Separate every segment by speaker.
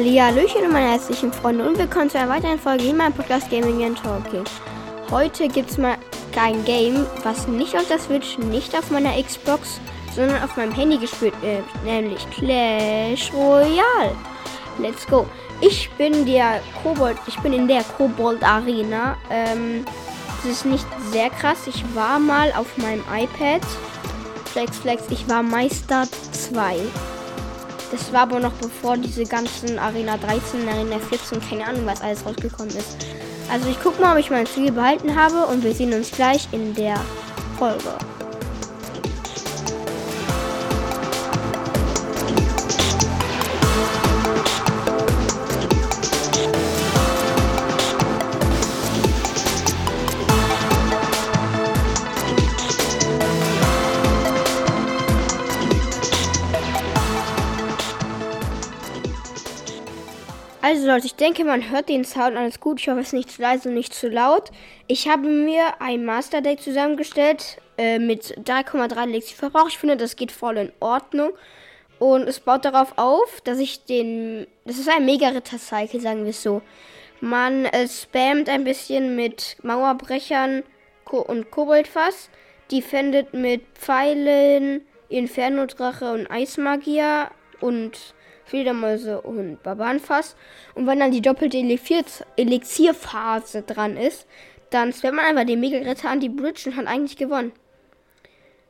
Speaker 1: Hallihallöchen und meine herzlichen Freunde und willkommen zu einer weiteren Folge in meinem Podcast Gaming and Talking. Heute gibt es mal kein Game, was nicht auf der Switch, nicht auf meiner Xbox, sondern auf meinem Handy gespielt wird, nämlich Clash Royale. Let's go. Ich bin der Kobold, ich bin in der Kobold Arena. Ähm, das ist nicht sehr krass. Ich war mal auf meinem iPad. Flex, Flex, ich war Meister 2. Das war aber noch bevor diese ganzen Arena 13, Arena 14, keine Ahnung, was alles rausgekommen ist. Also ich gucke mal, ob ich mein Ziel behalten habe und wir sehen uns gleich in der Folge. Also Leute, ich denke, man hört den Sound alles gut. Ich hoffe, es ist nicht zu leise und nicht zu laut. Ich habe mir ein Master Deck zusammengestellt äh, mit 3,3 Lexikverbrauch. Ich finde, das geht voll in Ordnung. Und es baut darauf auf, dass ich den... Das ist ein Mega-Ritter-Cycle, sagen wir es so. Man äh, spammt ein bisschen mit Mauerbrechern und Koboldfass. Defendet mit Pfeilen, Inferno-Drache und Eismagier und Fledermäuse und Barbarenfass. Und wenn dann die doppelte Elixierphase dran ist, dann spammt man einfach den Mega-Ritter an die Bridge und hat eigentlich gewonnen.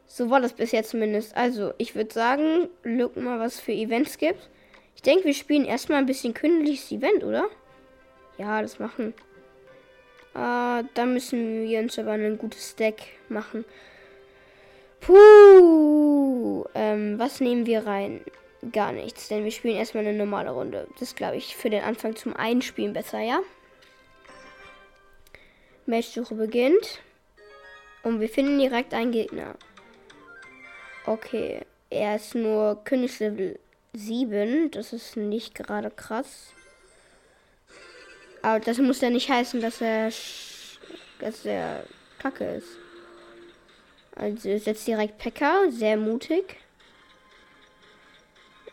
Speaker 1: So war das bisher zumindest. Also, ich würde sagen, look mal, was für Events gibt. Ich denke, wir spielen erstmal ein bisschen künstliches Event, oder? Ja, das machen. Äh, da müssen wir uns aber ein gutes Deck machen. Puh. Ähm, was nehmen wir rein? Gar nichts, denn wir spielen erstmal eine normale Runde. Das glaube ich für den Anfang zum Einspielen besser, ja? Matchsuche beginnt. Und wir finden direkt einen Gegner. Okay, er ist nur Königslevel 7. Das ist nicht gerade krass. Aber das muss ja nicht heißen, dass er, dass er kacke ist. Also setzt direkt Pekka, sehr mutig.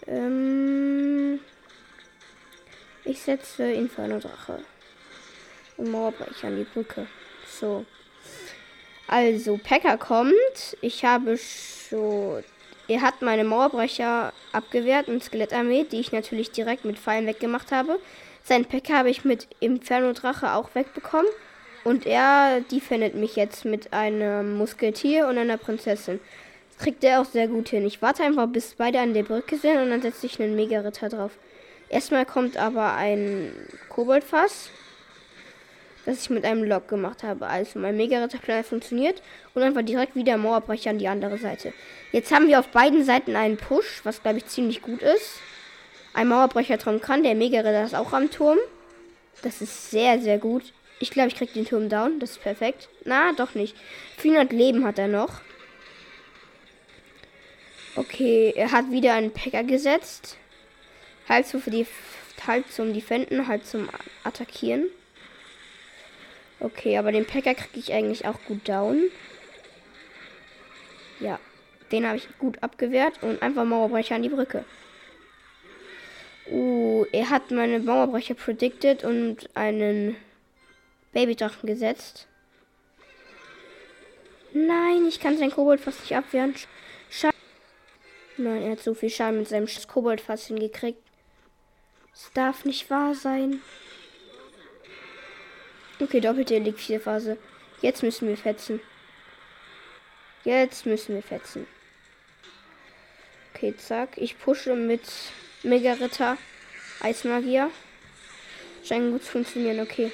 Speaker 1: Ähm, ich setze Inferno Drache. Und Mauerbrecher an die Brücke. So. Also, Packer kommt. Ich habe schon. Er hat meine Mauerbrecher abgewehrt und Skelettarmee, die ich natürlich direkt mit Pfeilen weggemacht habe. Sein Packer habe ich mit Inferno Drache auch wegbekommen. Und er defendet mich jetzt mit einem Musketier und einer Prinzessin kriegt er auch sehr gut hin. Ich warte einfach, bis beide an der Brücke sind und dann setze ich einen Mega-Ritter drauf. Erstmal kommt aber ein Koboldfass, das ich mit einem Lock gemacht habe. Also mein Mega-Ritter-Plan funktioniert und einfach direkt wieder Mauerbrecher an die andere Seite. Jetzt haben wir auf beiden Seiten einen Push, was glaube ich ziemlich gut ist. Ein Mauerbrecher trauen kann, der Mega-Ritter ist auch am Turm. Das ist sehr, sehr gut. Ich glaube, ich kriege den Turm down. Das ist perfekt. Na, doch nicht. 400 Leben hat er noch. Okay, er hat wieder einen Packer gesetzt. Halb die halb zum Defenden, halb zum Attackieren. Okay, aber den Packer kriege ich eigentlich auch gut down. Ja, den habe ich gut abgewehrt und einfach Mauerbrecher an die Brücke. Uh, er hat meine Mauerbrecher predicted und einen Babydrachen gesetzt. Nein, ich kann sein Kobold fast nicht abwehren. Nein, er hat so viel Schaden mit seinem Koboldfass hingekriegt. Es darf nicht wahr sein. Okay, doppelte Elixierphase. Jetzt müssen wir fetzen. Jetzt müssen wir fetzen. Okay, zack. Ich pushe mit Mega Ritter Eismagier. Scheint gut zu funktionieren. Okay.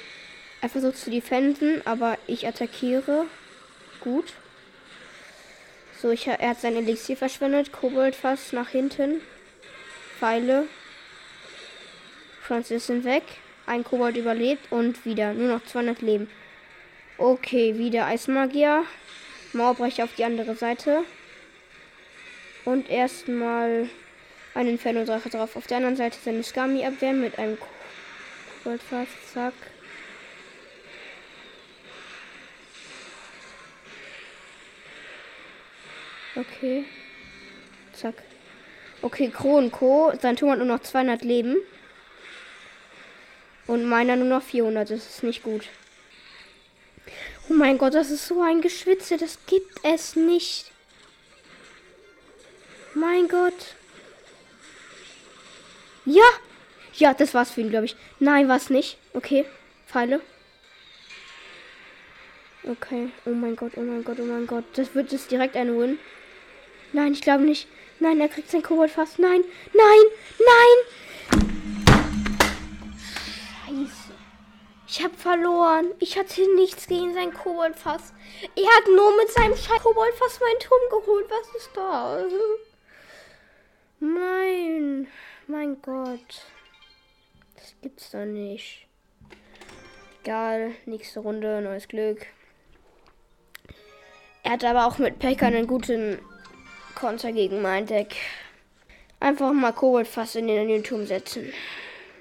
Speaker 1: Er versucht zu defenden, aber ich attackiere. Gut. So, ich, er hat sein Elixier verschwendet. Kobold fast nach hinten. Pfeile. Francis sind weg. Ein Kobold überlebt und wieder. Nur noch 200 Leben. Okay, wieder Eismagier. Mauerbrecher auf die andere Seite. Und erstmal einen Inferno-Drache drauf. Auf der anderen Seite seine Skami abwehren mit einem Koboldfass. Zack. Okay. Zack. Okay, Kron Co. Sein Turm hat nur noch 200 Leben. Und meiner nur noch 400. Das ist nicht gut. Oh mein Gott, das ist so ein Geschwitze. Das gibt es nicht. Mein Gott. Ja. Ja, das war's für ihn, glaube ich. Nein, war's nicht. Okay. Pfeile. Okay. Oh mein Gott, oh mein Gott, oh mein Gott. Das wird jetzt direkt ein Win. Nein, ich glaube nicht. Nein, er kriegt sein Kobold fast. Nein, nein, nein. Scheiße. Ich habe verloren. Ich hatte nichts gegen sein Koboldfass. Er hat nur mit seinem Scheiß Koboldfass meinen Turm geholt. Was ist da? Nein. Mein Gott. Das gibt's doch nicht. Egal. Nächste Runde. Neues Glück. Er hat aber auch mit Pekka einen guten Konter gegen mein Deck. Einfach mal Koboldfass in den Turm setzen.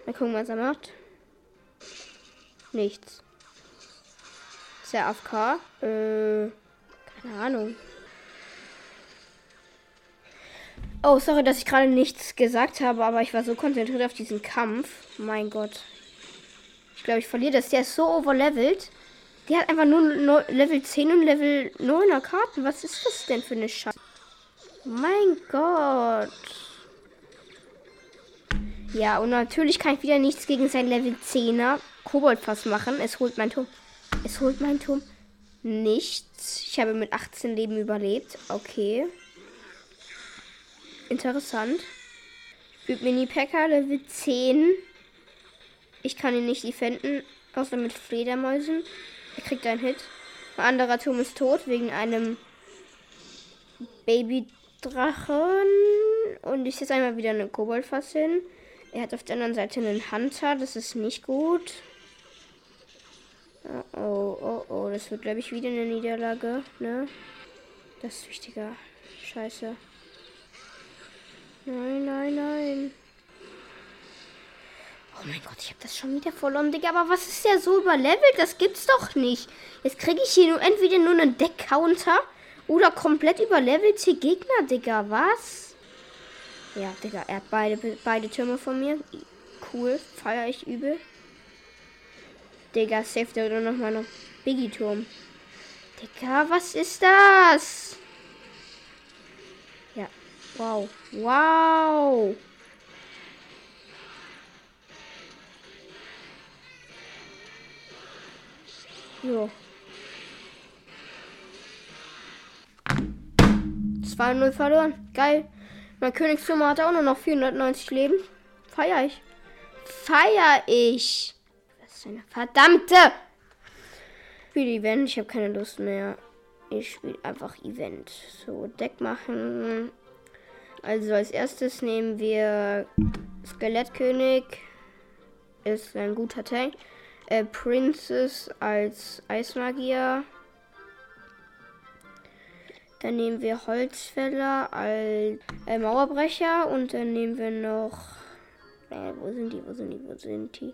Speaker 1: Mal gucken, was er macht. Nichts. Ist der AFK? Äh, keine Ahnung. Oh, sorry, dass ich gerade nichts gesagt habe, aber ich war so konzentriert auf diesen Kampf. Mein Gott. Ich glaube, ich verliere das. Der ist so overlevelt. Der hat einfach nur Level 10 und Level 9er Karten. Was ist das denn für eine Scheiße? Mein Gott. Ja, und natürlich kann ich wieder nichts gegen sein Level 10er Koboldfass machen. Es holt mein Turm. Es holt mein Turm. Nichts. Ich habe mit 18 Leben überlebt. Okay. Interessant. Mini-Packer, Level 10. Ich kann ihn nicht defenden, außer mit Fledermäusen. Er kriegt einen Hit. Ein anderer Turm ist tot wegen einem Babydrachen. Und ich setze einmal wieder eine Koboldfass hin. Er hat auf der anderen Seite einen Hunter. Das ist nicht gut. Oh, oh, oh, oh. Das wird, glaube ich, wieder eine Niederlage. Ne? Das ist wichtiger. Scheiße. Nein, nein, nein. Oh mein Gott, ich habe das schon wieder verloren, Digga. Aber was ist der so überlevelt? Das gibt's doch nicht. Jetzt kriege ich hier nur entweder nur einen Deck-Counter oder komplett überlevelte Gegner, Digga. Was? Ja, Digga, er hat beide, beide Türme von mir. Cool, feiere ich übel. Digga, safe da noch mal noch Biggie-Turm. Digga, was ist das? Ja, wow. Wow. So. 2-0 verloren. Geil. Mein Königsturm hat auch nur noch 490 Leben. Feier ich. Feier ich. Was ist eine verdammte. Spiel Event. Ich habe keine Lust mehr. Ich spiele einfach Event. So, Deck machen. Also als erstes nehmen wir Skelettkönig. Ist ein guter Tank. Äh, Princess als Eismagier. Dann nehmen wir Holzfäller als äh, Mauerbrecher. Und dann nehmen wir noch. Äh, wo sind die? Wo sind die? Wo sind die?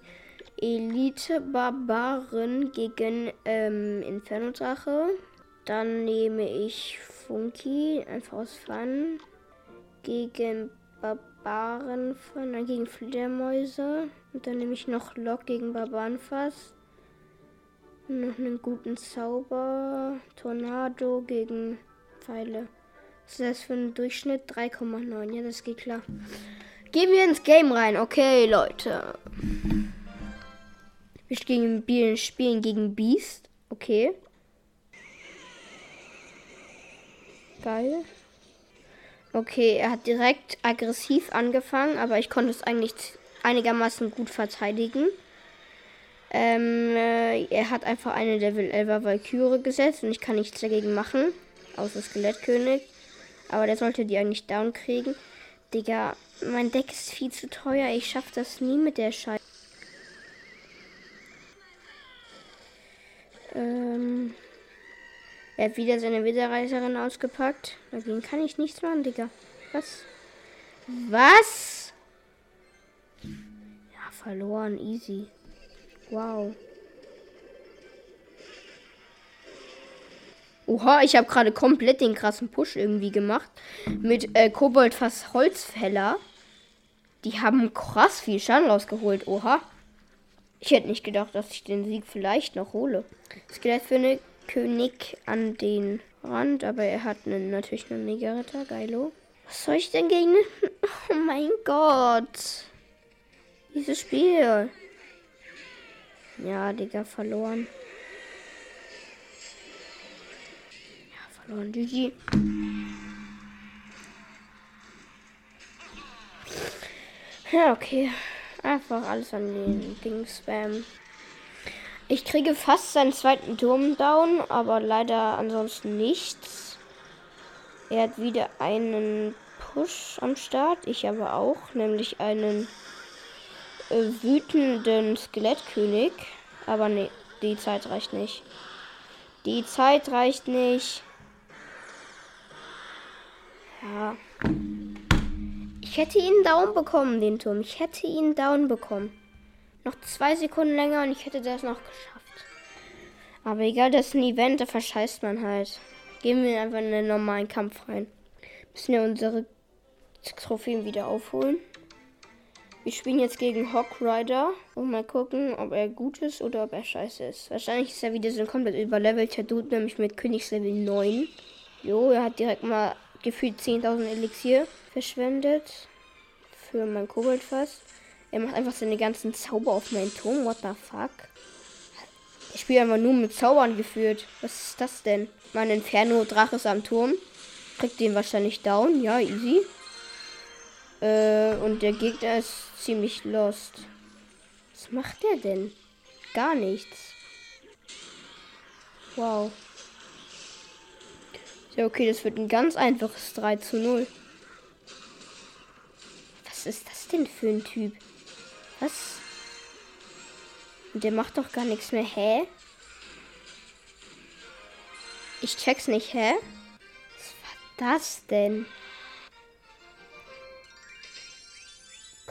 Speaker 1: Elite-Barbaren gegen ähm, Inferno-Drache. Dann nehme ich Funky, einfach aus Fun gegen Barbaren von, nein, gegen Fledermäuse. Und dann nehme ich noch Lock gegen Barbarenfass. Noch einen guten Zauber. Tornado gegen Pfeile. Was ist das für ein Durchschnitt? 3,9. Ja, das geht klar. Gehen wir ins Game rein. Okay, Leute. Wir spielen, spielen gegen Beast. Okay. Geil. Okay, er hat direkt aggressiv angefangen, aber ich konnte es eigentlich einigermaßen gut verteidigen. Ähm, äh, er hat einfach eine Level 11er Valkyrie gesetzt und ich kann nichts dagegen machen. Außer Skelettkönig. Aber der sollte die eigentlich down kriegen. Digga, mein Deck ist viel zu teuer. Ich schaff das nie mit der Scheiße. Ähm. Er hat wieder seine Wiederreiserin ausgepackt. Dagegen kann ich nichts machen, Digga. Was? Was? Ja, verloren. Easy. Wow. Oha, ich habe gerade komplett den krassen Push irgendwie gemacht. Mit äh, Kobold fast Holzfäller. Die haben krass viel Schaden rausgeholt. Oha. Ich hätte nicht gedacht, dass ich den Sieg vielleicht noch hole. Skelett für eine König an den Rand, aber er hat einen, natürlich einen Mega-Ritter. Geilo. Was soll ich denn gegen... Oh mein Gott. Dieses Spiel. Ja, Digga, verloren. Ja, verloren. GG. Ja, okay. Einfach alles an den Ding spam. Ich kriege fast seinen zweiten Turm down, aber leider ansonsten nichts. Er hat wieder einen Push am Start. Ich aber auch, nämlich einen äh, wütenden Skelettkönig. Aber nee, die Zeit reicht nicht. Die Zeit reicht nicht. Ja. Ich hätte ihn down bekommen, den Turm. Ich hätte ihn down bekommen. Noch zwei Sekunden länger und ich hätte das noch geschafft. Aber egal, das ist ein Event, da verscheißt man halt. Gehen wir einfach in den normalen Kampf rein. Müssen wir unsere Trophäen wieder aufholen. Wir spielen jetzt gegen Hawk Rider und mal gucken, ob er gut ist oder ob er scheiße ist. Wahrscheinlich ist er wieder so ein komplett überlevelter Dude, nämlich mit Königslevel 9. Jo, er hat direkt mal gefühlt 10.000 Elixier verschwendet für mein Koboldfass. Er macht einfach seine ganzen Zauber auf meinen Turm. What the fuck? Ich spiele einfach nur mit Zaubern geführt. Was ist das denn? Mein Inferno-Drache ist am Turm. Kriegt den wahrscheinlich down. Ja, easy. Äh, und der Gegner ist ziemlich lost. Was macht der denn? Gar nichts. Wow. Ja, okay, das wird ein ganz einfaches 3 zu 0. Was ist das denn für ein Typ? Was? Der macht doch gar nichts mehr. Hä? Ich check's nicht, hä? Was war das denn?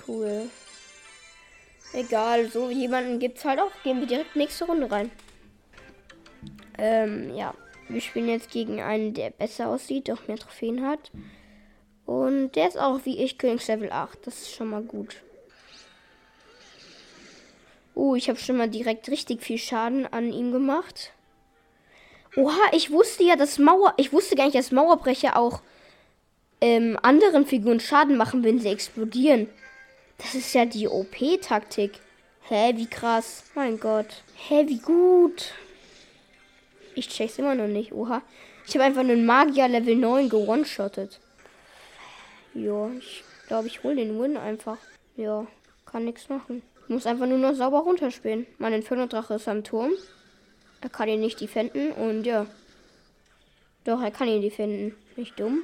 Speaker 1: Cool. Egal, so jemanden gibt's halt auch. Gehen wir direkt nächste Runde rein. Ähm, ja. Wir spielen jetzt gegen einen, der besser aussieht, doch mehr Trophäen hat. Und der ist auch wie ich Königslevel 8. Das ist schon mal gut. Oh, ich habe schon mal direkt richtig viel Schaden an ihm gemacht. Oha, ich wusste ja, dass Mauer. Ich wusste gar nicht, dass Mauerbrecher auch ähm, anderen Figuren Schaden machen, wenn sie explodieren. Das ist ja die OP-Taktik. Hä, wie krass. Mein Gott. Hä, wie gut. Ich check's immer noch nicht. Oha. Ich habe einfach einen Magier Level 9 gewone-shottet. Ja, ich glaube, ich hole den Win einfach. Ja, kann nichts machen. Muss einfach nur noch sauber runterspielen. Mein Inferno-Drache ist am Turm. Er kann ihn nicht defenden und ja. Doch, er kann ihn defenden. Nicht dumm.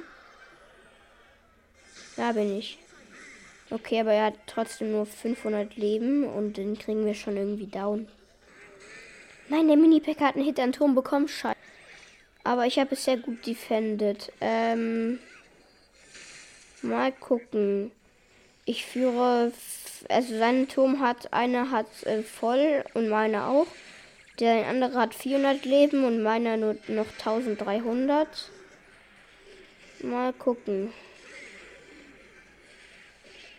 Speaker 1: Da bin ich. Okay, aber er hat trotzdem nur 500 Leben und den kriegen wir schon irgendwie down. Nein, der Mini-Packer hat einen Hit an Turm bekommen. Scheiße. Aber ich habe es sehr gut defended. Ähm, mal gucken. Ich führe also sein Turm hat, einer hat äh, voll und meine auch. Der andere hat 400 Leben und meiner nur noch 1300. Mal gucken.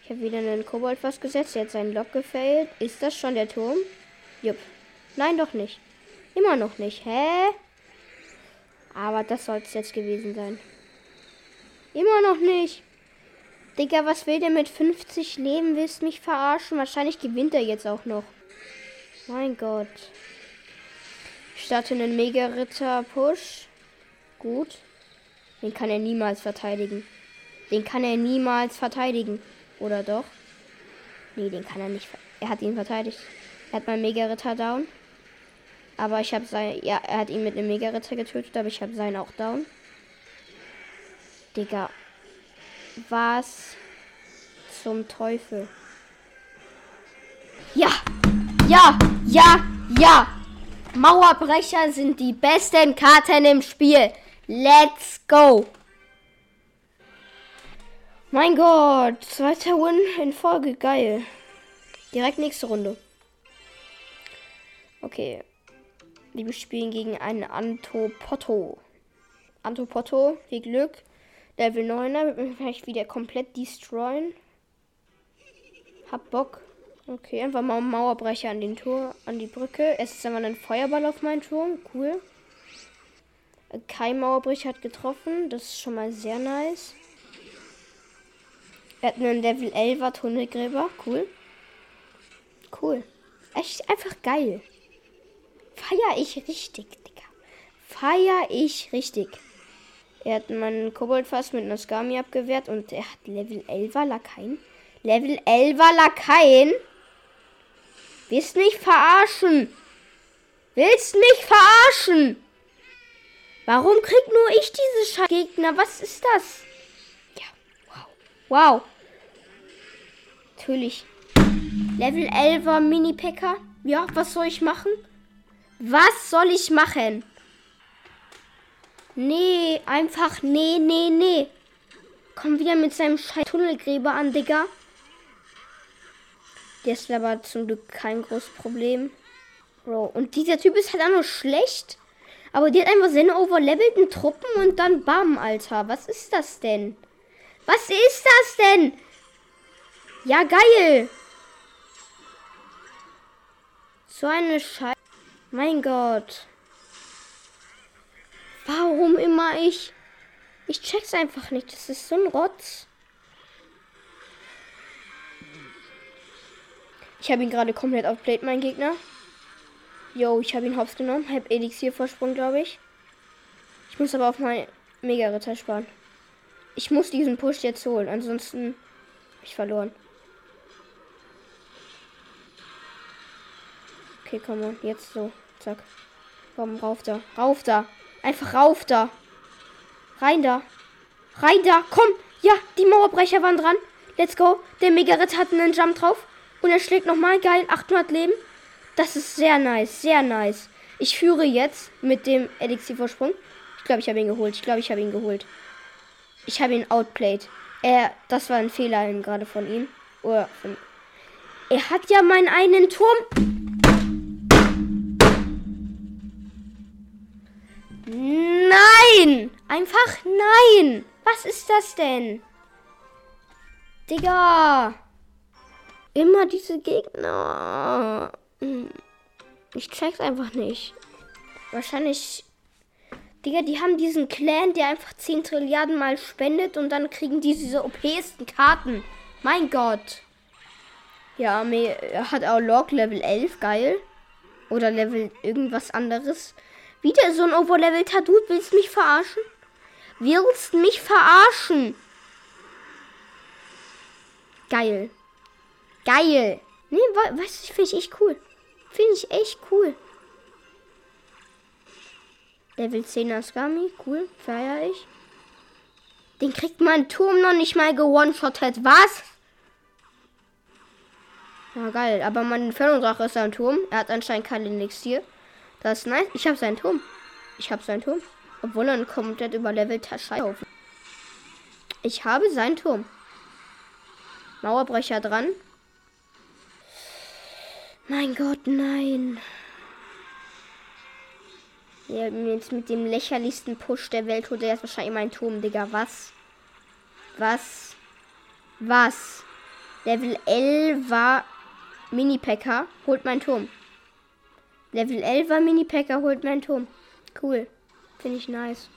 Speaker 1: Ich habe wieder einen Kobold was gesetzt. Jetzt ein Lock gefällt. Ist das schon der Turm? Jupp. Nein, doch nicht. Immer noch nicht. Hä? Aber das soll es jetzt gewesen sein. Immer noch nicht. Digga, was will der mit 50 Leben? Willst mich verarschen? Wahrscheinlich gewinnt er jetzt auch noch. Mein Gott. Ich starte einen Mega-Ritter-Push. Gut. Den kann er niemals verteidigen. Den kann er niemals verteidigen. Oder doch? Nee, den kann er nicht. Er hat ihn verteidigt. Er hat meinen Mega-Ritter down. Aber ich habe sein. Ja, er hat ihn mit einem Mega-Ritter getötet, aber ich habe seinen auch down. Digga, was zum Teufel? Ja, ja, ja, ja. Mauerbrecher sind die besten Karten im Spiel. Let's go. Mein Gott, zweiter Win in Folge, geil. Direkt nächste Runde. Okay. Wir spielen gegen einen Antopotto. Antopotto, viel Glück. Level 9er wird mich vielleicht wieder komplett destroyen. Hab Bock. Okay, einfach mal Mauerbrecher an den Tor, an die Brücke. Es ist einfach ein Feuerball auf meinen Turm. Cool. Kein Mauerbrecher hat getroffen. Das ist schon mal sehr nice. Er hat einen Level 11er Tunnelgräber. Cool. Cool. Echt einfach geil. Feier ich richtig, Digga. Feier ich richtig. Er hat meinen Kobold fast mit einer Skami abgewehrt und er hat Level 11er Lakaien. Level 11er Lakaien? Willst mich verarschen? Willst mich verarschen? Warum krieg nur ich diese Gegner? Was ist das? Ja, wow. Wow. Natürlich. Level 11er Mini-Packer. Ja, was soll ich machen? Was soll ich machen? Nee, einfach nee, nee, nee. Komm wieder mit seinem scheiß Tunnelgräber an, Digga. Der ist aber zum Glück kein großes Problem. Bro, und dieser Typ ist halt auch nur schlecht. Aber die hat einfach seine overlevelten Truppen und dann bam, Alter. Was ist das denn? Was ist das denn? Ja, geil. So eine Scheiße. Mein Gott. Warum immer ich? Ich check's einfach nicht. Das ist so ein Rotz. Ich habe ihn gerade komplett outplayed, mein Gegner. Yo, ich habe ihn hops genommen. Halb Elixier-Vorsprung, glaube ich. Ich muss aber auf mein Mega-Ritter sparen. Ich muss diesen Push jetzt holen, ansonsten habe ich verloren. Okay, komm on, jetzt so. Zack. Komm, rauf da. Rauf da. Einfach rauf da. Rein da. Rein da. Komm. Ja, die Mauerbrecher waren dran. Let's go. Der Mega-Ritter hat einen Jump drauf. Und er schlägt nochmal. Geil. 800 Leben. Das ist sehr nice, sehr nice. Ich führe jetzt mit dem Elixier-Vorsprung. Ich glaube, ich habe ihn geholt. Ich glaube, ich habe ihn geholt. Ich habe ihn outplayed. Er, das war ein Fehler gerade von ihm. Oder von, er hat ja meinen einen Turm. Nein! Einfach nein! Was ist das denn? Digga! Immer diese Gegner. Ich check's einfach nicht. Wahrscheinlich. Digga, die haben diesen Clan, der einfach 10 Trilliarden mal spendet und dann kriegen die diese OPsten Karten. Mein Gott. Ja, er hat auch Log Level 11, geil. Oder Level irgendwas anderes. Wieder so ein overlevelter Dude. Willst mich verarschen? Willst mich verarschen? Geil. Geil. Nee, weißt du, finde ich echt cool. Finde ich echt cool. Level 10 Asgami, cool, feier ich. Den kriegt mein Turm noch nicht mal gewone-shottet. Was? Ja, geil. Aber mein Inferno-Drache ist ein Turm. Er hat anscheinend kein Elixier. Das ist nice. Ich habe seinen Turm. Ich habe seinen Turm. Obwohl er ein komplett überlevelter Scheißhaufen. Ich habe seinen Turm. Mauerbrecher dran. Mein Gott, nein. Ja, jetzt mit dem lächerlichsten Push der Welt holt er jetzt wahrscheinlich meinen Turm, Digga. Was? Was? Was? Level 11 war Mini-Packer, holt meinen Turm. Level 11 war Mini-Packer, holt meinen Turm. Cool. Finde ich nice.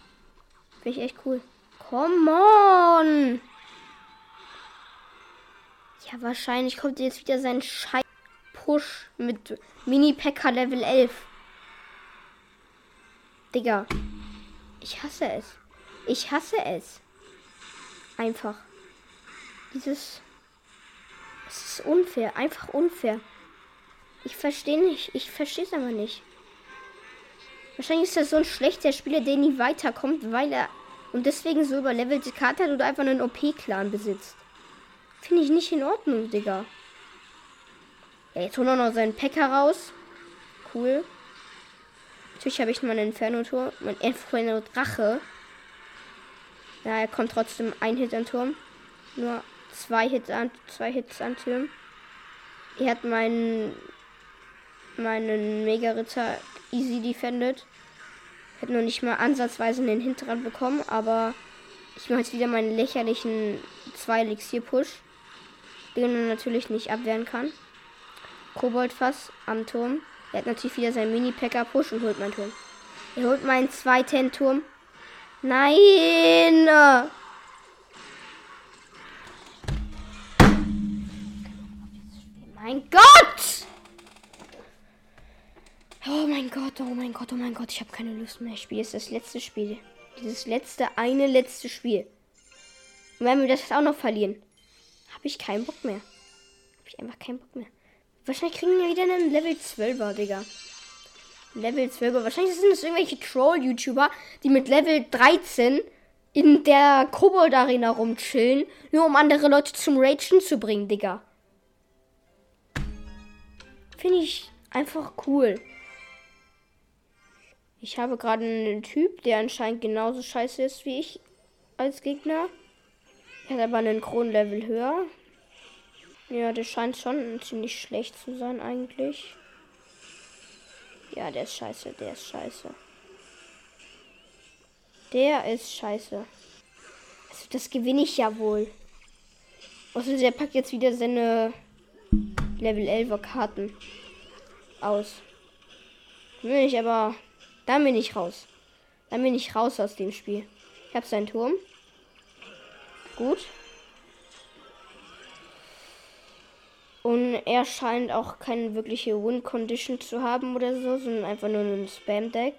Speaker 1: Finde ich echt cool. Come on! Ja, wahrscheinlich kommt jetzt wieder sein Scheiß. Push mit Mini-Packer Level 11. Digga. Ich hasse es. Ich hasse es. Einfach. Dieses. Es ist unfair. Einfach unfair. Ich verstehe nicht. Ich verstehe es aber nicht. Wahrscheinlich ist das so ein schlechter Spieler, der nie weiterkommt, weil er und deswegen so überlevelte Karte hat oder einfach einen OP-Clan besitzt. Finde ich nicht in Ordnung, Digga. Ja, jetzt holen wir noch seinen Packer raus. Cool. Natürlich habe ich mein Inferno-Tor. Mein Inferno-Drache. Ja, er kommt trotzdem ein Hit an Turm. Nur zwei Hits an, zwei Hits an Turm. Er hat meinen meinen Mega-Ritter easy defended. Hätte noch nicht mal ansatzweise den Hinterrand bekommen, aber ich mache jetzt wieder meinen lächerlichen zwei Elixier-Push, den er natürlich nicht abwehren kann. Koboldfass am Turm. Er hat natürlich wieder seinen Mini-Packer-Push und holt meinen Turm. Er holt meinen zweiten Turm. Nein! Mein Gott! Oh mein Gott, oh mein Gott, oh mein Gott, ich habe keine Lust mehr. Ich spiele jetzt das letzte Spiel. Dieses letzte, eine letzte Spiel. Und wenn wir das auch noch verlieren, habe ich keinen Bock mehr. Habe ich einfach keinen Bock mehr. Wahrscheinlich kriegen wir wieder einen Level 12er, Digga. Level 12er. Wahrscheinlich sind es irgendwelche Troll-YouTuber, die mit Level 13 in der Kobold-Arena rumchillen, nur um andere Leute zum Ragen zu bringen, Digga. Finde ich einfach cool. Ich habe gerade einen Typ, der anscheinend genauso scheiße ist wie ich als Gegner. Er hat aber einen Kronlevel höher. Ja, der scheint schon ziemlich schlecht zu sein eigentlich. Ja, der ist scheiße, der ist scheiße. Der ist scheiße. Also das gewinne ich ja wohl. Also der packt jetzt wieder seine Level 11 Karten aus. Will ich aber. Dann bin ich raus. Dann bin ich raus aus dem Spiel. Ich habe seinen Turm. Gut. Und er scheint auch keine wirkliche Win-Condition zu haben oder so, sondern einfach nur ein Spam-Deck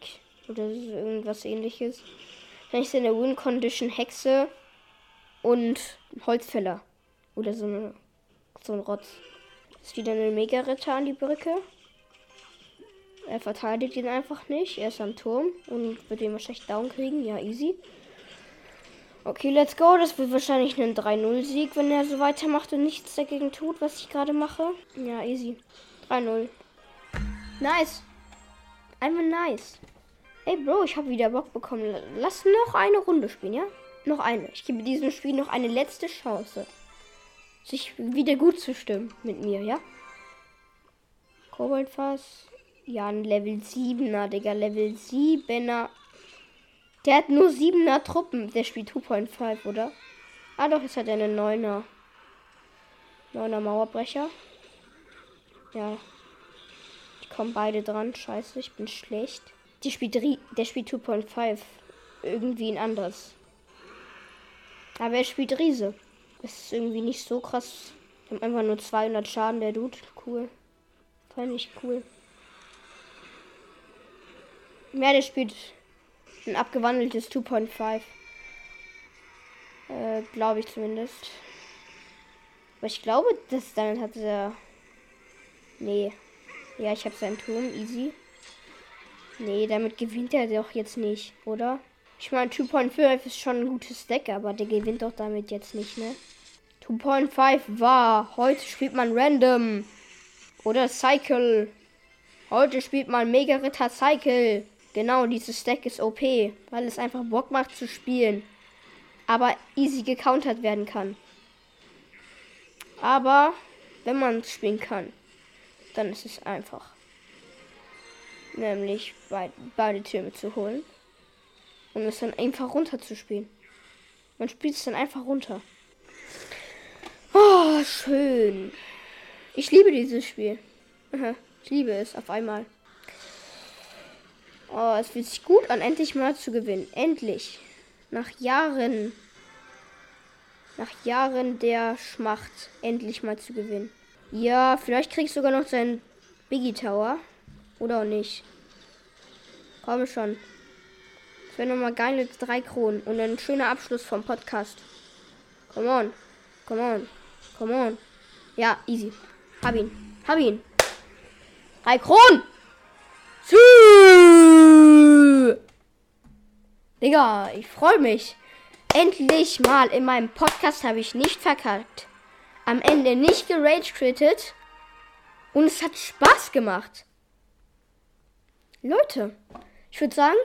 Speaker 1: oder so irgendwas ähnliches. Dann ist eine Win-Condition Hexe und Holzfäller. Oder so, eine, so ein Rotz. Ist wieder eine Mega-Ritter an die Brücke. Er verteidigt ihn einfach nicht. Er ist am Turm und wird ihn wahrscheinlich down kriegen. Ja, easy. Okay, let's go. Das wird wahrscheinlich ein 3-0-Sieg, wenn er so weitermacht und nichts dagegen tut, was ich gerade mache. Ja, easy. 3-0. Nice. Einfach nice. Ey, Bro, ich habe wieder Bock bekommen. Lass noch eine Runde spielen, ja? Noch eine. Ich gebe diesem Spiel noch eine letzte Chance. Sich wieder gut zu stimmen mit mir, ja? Koboldfass. Ja, ein Level 7er, Digga. Level 7er. Der hat nur 7er Truppen. Der spielt 2.5, oder? Ah, doch, jetzt hat er einen 9er. 9er Mauerbrecher. Ja. Die kommen beide dran. Scheiße, ich bin schlecht. Die spielt, der spielt 2.5. Irgendwie ein anderes. Aber er spielt Riese. Das ist irgendwie nicht so krass. Ich habe einfach nur 200 Schaden, der Dude. Cool. Fand ich cool. Ja, der spielt ein abgewandeltes 2.5. Äh, glaube ich zumindest. Aber ich glaube, das dann hat er. Nee. Ja, ich habe seinen Turm. Easy. Nee, damit gewinnt er doch jetzt nicht, oder? Ich meine, 2.5 ist schon ein gutes Deck, aber der gewinnt doch damit jetzt nicht, ne? 2.5 war. Heute spielt man Random. Oder Cycle. Heute spielt man Mega Ritter Cycle. Genau, dieses Deck ist OP, weil es einfach Bock macht zu spielen. Aber easy gecountert werden kann. Aber wenn man es spielen kann, dann ist es einfach. Nämlich beide Türme zu holen. Und es dann einfach runter zu spielen. Man spielt es dann einfach runter. Oh, schön. Ich liebe dieses Spiel. Ich liebe es auf einmal. Oh, es fühlt sich gut an, endlich mal zu gewinnen. Endlich. Nach Jahren. Nach Jahren der Schmacht. Endlich mal zu gewinnen. Ja, vielleicht kriegst du sogar noch seinen Biggie Tower. Oder auch nicht. Komm schon. Das wäre nochmal geile drei Kronen. Und ein schöner Abschluss vom Podcast. Come on. Come on. Come on. Ja, easy. Hab ihn. Hab ihn. Drei Kronen! Digga, ich freue mich. Endlich mal in meinem Podcast habe ich nicht verkackt. Am Ende nicht gerage critted. Und es hat Spaß gemacht. Leute, ich würde sagen,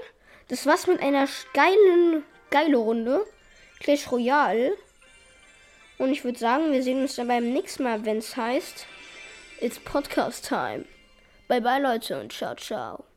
Speaker 1: das war's mit einer geilen, geile Runde. Clash Royale. Und ich würde sagen, wir sehen uns dann beim nächsten Mal, wenn es heißt, It's Podcast Time. Bye bye Leute und ciao, ciao.